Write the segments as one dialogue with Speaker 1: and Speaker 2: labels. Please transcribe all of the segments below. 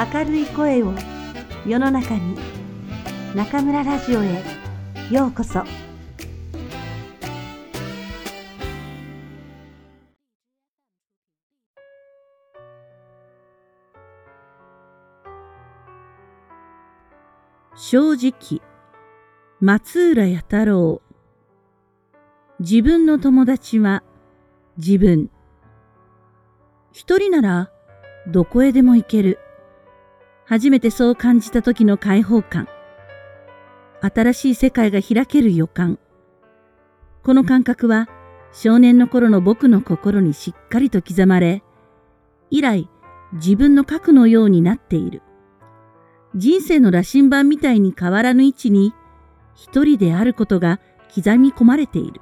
Speaker 1: 明るい声を世の中に中村ラジオへようこそ。
Speaker 2: 正直松浦弥太郎。自分の友達は自分。一人ならどこへでも行ける。初めてそう感じた時の解放感。新しい世界が開ける予感。この感覚は少年の頃の僕の心にしっかりと刻まれ、以来自分の核のようになっている。人生の羅針盤みたいに変わらぬ位置に一人であることが刻み込まれている。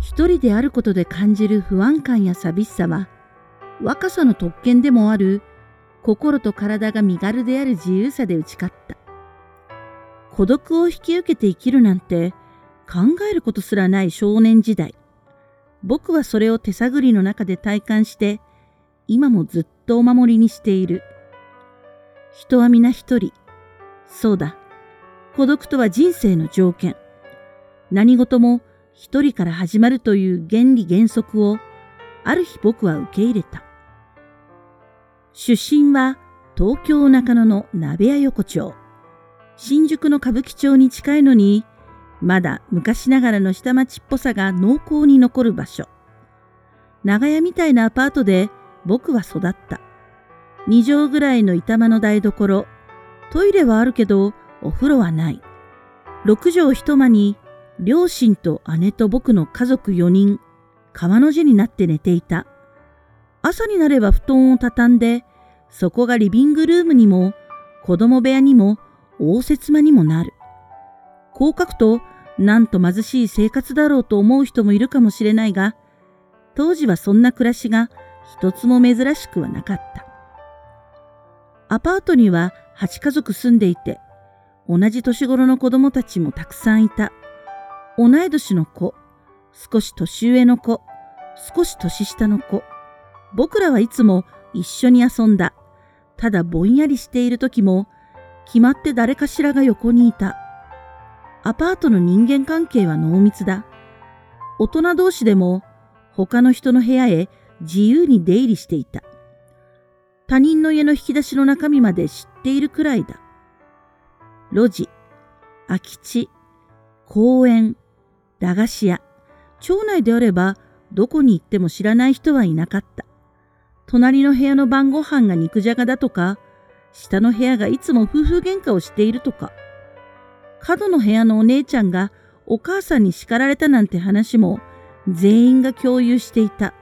Speaker 2: 一人であることで感じる不安感や寂しさは若さの特権でもある心と体が身軽である自由さで打ち勝った。孤独を引き受けて生きるなんて考えることすらない少年時代。僕はそれを手探りの中で体感して、今もずっとお守りにしている。人は皆一人。そうだ。孤独とは人生の条件。何事も一人から始まるという原理原則を、ある日僕は受け入れた。出身は東京中野の鍋屋横丁。新宿の歌舞伎町に近いのに、まだ昔ながらの下町っぽさが濃厚に残る場所。長屋みたいなアパートで僕は育った。二畳ぐらいの板間の台所。トイレはあるけど、お風呂はない。六畳一間に、両親と姉と僕の家族四人、川の字になって寝ていた。朝になれば布団を畳んで、そこがリビングルームにも、子供部屋にも、応接間にもなる。こう書くと、なんと貧しい生活だろうと思う人もいるかもしれないが、当時はそんな暮らしが一つも珍しくはなかった。アパートには8家族住んでいて、同じ年頃の子供たちもたくさんいた。同い年の子、少し年上の子、少し年下の子、僕らはいつも一緒に遊んだ。ただぼんやりしている時も、決まって誰かしらが横にいた。アパートの人間関係は濃密だ。大人同士でも他の人の部屋へ自由に出入りしていた。他人の家の引き出しの中身まで知っているくらいだ。路地、空き地、公園、駄菓子屋、町内であればどこに行っても知らない人はいなかった。隣の部屋の晩ご飯が肉じゃがだとか、下の部屋がいつも夫婦喧嘩をしているとか、角の部屋のお姉ちゃんがお母さんに叱られたなんて話も全員が共有していた。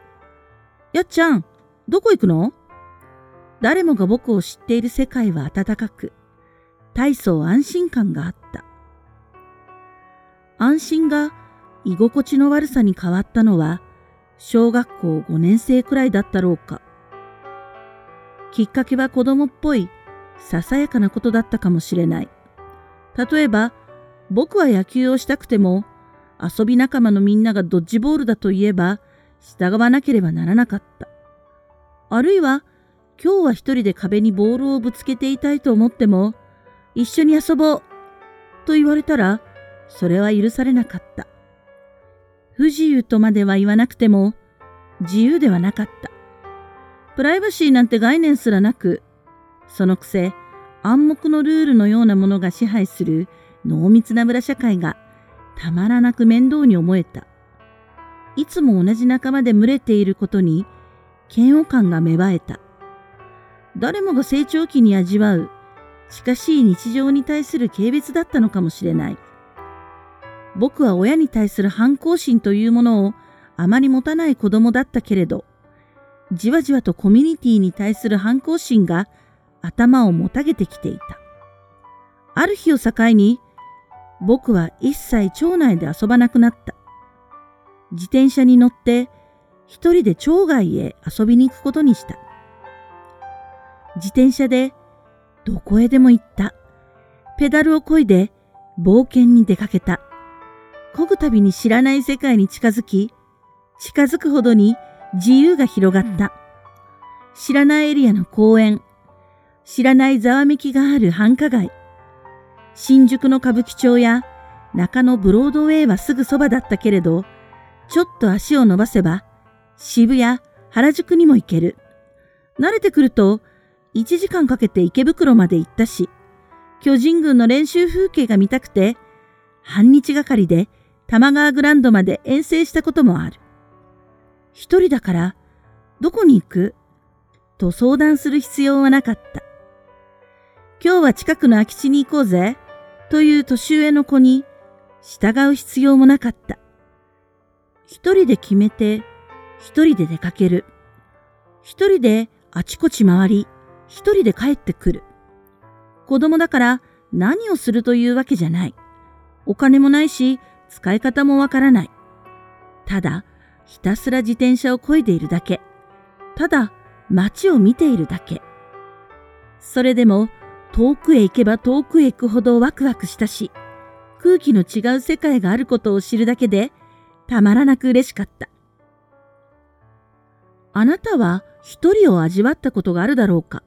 Speaker 2: やっちゃん、どこ行くの？誰もが僕を知っている世界は温かく、大層安心感があった。安心が居心地の悪さに変わったのは、小学校5年生くらいだったろうか。きっかけは子供っぽいささやかなことだったかもしれない。例えば、僕は野球をしたくても、遊び仲間のみんながドッジボールだと言えば、従わなければならなかった。あるいは、今日は一人で壁にボールをぶつけていたいと思っても、一緒に遊ぼうと言われたら、それは許されなかった。不自由とまでは言わなくても、自由ではなかった。プライバシーなんて概念すらなく、そのくせ暗黙のルールのようなものが支配する濃密な村社会がたまらなく面倒に思えた。いつも同じ仲間で群れていることに嫌悪感が芽生えた。誰もが成長期に味わう近しい日常に対する軽蔑だったのかもしれない。僕は親に対する反抗心というものをあまり持たない子供だったけれど、じわじわとコミュニティに対する反抗心が頭をもたげてきていた。ある日を境に、僕は一切町内で遊ばなくなった。自転車に乗って一人で町外へ遊びに行くことにした。自転車でどこへでも行った。ペダルをこいで冒険に出かけた。漕ぐたびに知らない世界に近づき、近づくほどに自由が広がった。知らないエリアの公園、知らないざわめきがある繁華街。新宿の歌舞伎町や中野ブロードウェイはすぐそばだったけれど、ちょっと足を伸ばせば渋谷、原宿にも行ける。慣れてくると1時間かけて池袋まで行ったし、巨人軍の練習風景が見たくて、半日がかりで玉川グランドまで遠征したこともある。一人だから、どこに行く？と相談する必要はなかった。今日は近くの空き地に行こうぜ、という年上の子に従う必要もなかった。一人で決めて、一人で出かける。一人であちこち回り、一人で帰ってくる。子供だから何をするというわけじゃない。お金もないし、使い方もわからない。ただ、ひたすら自転車を漕いでいるだけ。ただ、街を見ているだけ。それでも、遠くへ行けば遠くへ行くほどワクワクしたし、空気の違う世界があることを知るだけで、たまらなく嬉しかった。あなたは一人を味わったことがあるだろうか？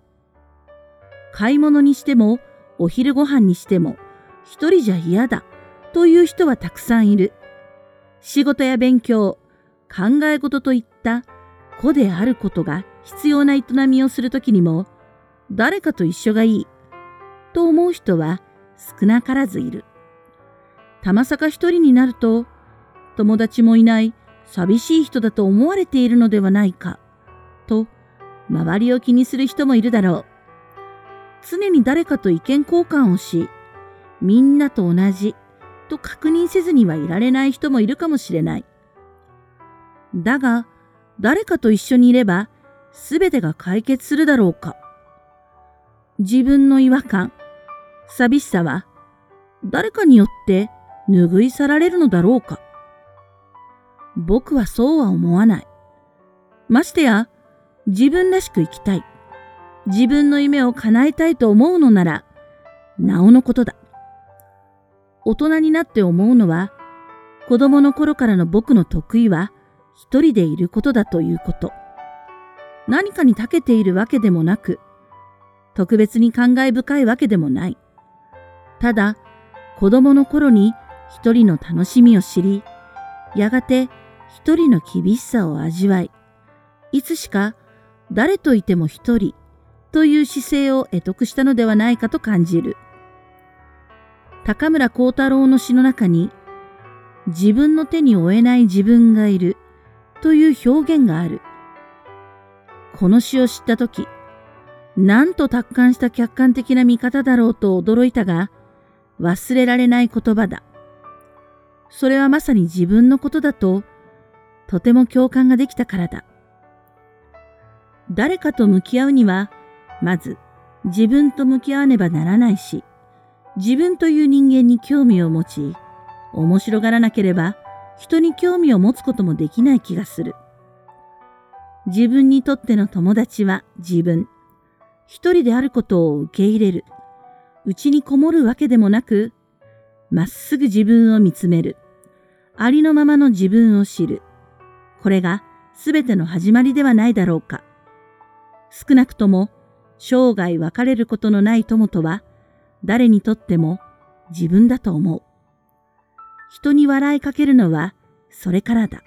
Speaker 2: 買い物にしても、お昼ご飯にしても、一人じゃ嫌だという人はたくさんいる。仕事や勉強、考え事といった子であることが必要な営みをするときにも、誰かと一緒がいいと思う人は少なからずいる。たまさか一人になると、友達もいない寂しい人だと思われているのではないか、と周りを気にする人もいるだろう。常に誰かと意見交換をし、みんなと同じと確認せずにはいられない人もいるかもしれない。だが、誰かと一緒にいれば、すべてが解決するだろうか。自分の違和感、寂しさは、誰かによって拭い去られるのだろうか。僕はそうは思わない。ましてや、自分らしく生きたい。自分の夢を叶えたいと思うのなら、なおのことだ。大人になって思うのは、子供の頃からの僕の得意は、一人でいることだということ。何かに長けているわけでもなく、特別に感慨深いわけでもない。ただ、子供の頃に一人の楽しみを知り、やがて一人の厳しさを味わい、いつしか誰といても一人という姿勢を得得したのではないかと感じる。高村光太郎の詩の中に、自分の手に負えない自分がいるという表現がある。この詩を知ったとき、なんと達観した客観的な見方だろうと驚いたが、忘れられない言葉だ。それはまさに自分のことだと、とても共感ができたからだ。誰かと向き合うには、まず自分と向き合わねばならないし、自分という人間に興味を持ち、面白がらなければ人に興味を持つこともできない気がする。自分にとっての友達は自分。一人であることを受け入れる。内にこもるわけでもなく、まっすぐ自分を見つめる。ありのままの自分を知る。これが全ての始まりではないだろうか。少なくとも生涯別れることのない友とは誰にとっても自分だと思う。人に笑いかけるのはそれからだ。